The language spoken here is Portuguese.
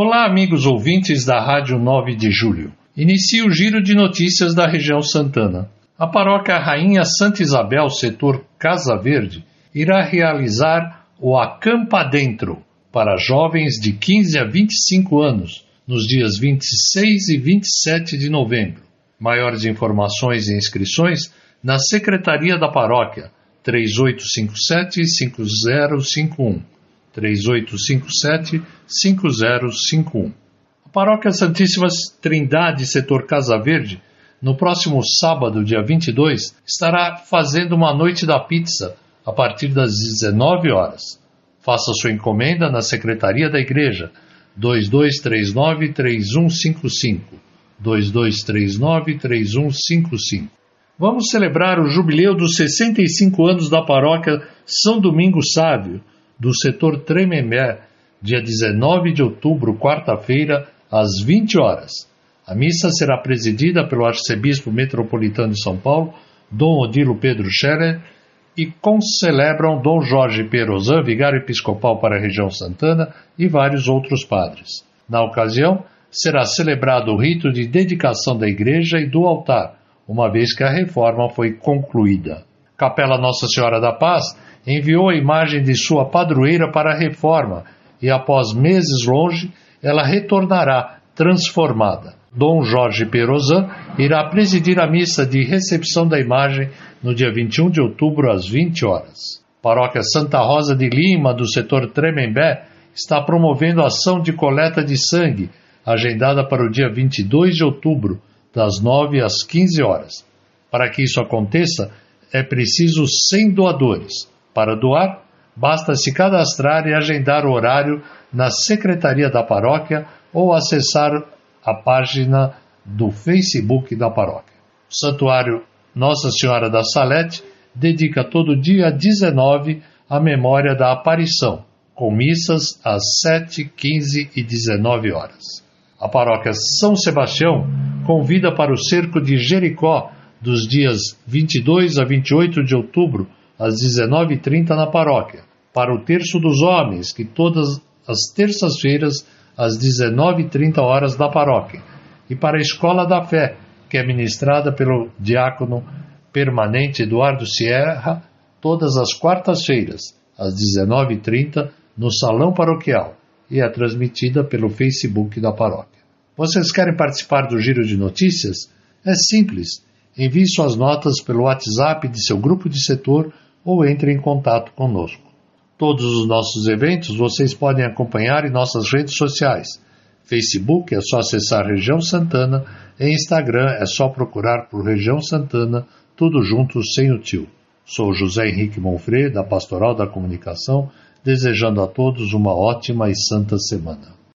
Olá, amigos ouvintes da Rádio 9 de Julho. Inicia o giro de notícias da região Santana. A paróquia Rainha Santa Isabel, setor Casa Verde, irá realizar o Acampa Dentro para jovens de 15 a 25 anos, nos dias 26 e 27 de novembro. Maiores informações e inscrições na Secretaria da Paróquia 3857-5051. 3857-5051. A Paróquia Santíssima Trindade, setor Casa Verde, no próximo sábado, dia 22, estará fazendo uma noite da pizza a partir das 19 horas. Faça sua encomenda na Secretaria da Igreja 2239 3155 2239 3155. Vamos celebrar o jubileu dos 65 anos da paróquia São Domingos Sávio, do setor Tremembé, dia 19 de outubro, quarta-feira, às 20 horas. A missa será presidida pelo arcebispo metropolitano de São Paulo, Dom Odilo Pedro Scherer, e concelebram Dom Jorge Perozan, vigário episcopal para a região Santana, e vários outros padres. Na ocasião, será celebrado o rito de dedicação da igreja e do altar, uma vez que a reforma foi concluída. Capela Nossa Senhora da Paz enviou a imagem de sua padroeira para a reforma e, após meses longe, ela retornará transformada. Dom Jorge Perozan irá presidir a missa de recepção da imagem no dia 21 de outubro, às 20 horas. Paróquia Santa Rosa de Lima, do setor Tremembé, está promovendo ação de coleta de sangue, agendada para o dia 22 de outubro, das 9 às 15 horas. Para que isso aconteça, é preciso 100 doadores. Para doar, basta se cadastrar e agendar o horário na secretaria da paróquia ou acessar a página do Facebook da paróquia. O Santuário Nossa Senhora da Salete dedica todo dia 19 à memória da aparição, com missas às 7, 15 e 19 horas. A paróquia São Sebastião convida para o cerco de Jericó dos dias 22 a 28 de outubro, às 19h30 na paróquia, para o Terço dos Homens, que todas as terças-feiras às 19h30 horas na paróquia, e para a Escola da Fé, que é ministrada pelo diácono permanente Eduardo Sierra, todas as quartas-feiras, às 19h30, no Salão Paroquial, e é transmitida pelo Facebook da paróquia. Vocês querem participar do Giro de Notícias? É simples. Envie suas notas pelo WhatsApp de seu grupo de setor ou entre em contato conosco. Todos os nossos eventos vocês podem acompanhar em nossas redes sociais. Facebook é só acessar Região Santana e Instagram é só procurar por Região Santana, tudo junto sem o tio. Sou José Henrique Monfrey, da Pastoral da Comunicação, desejando a todos uma ótima e santa semana.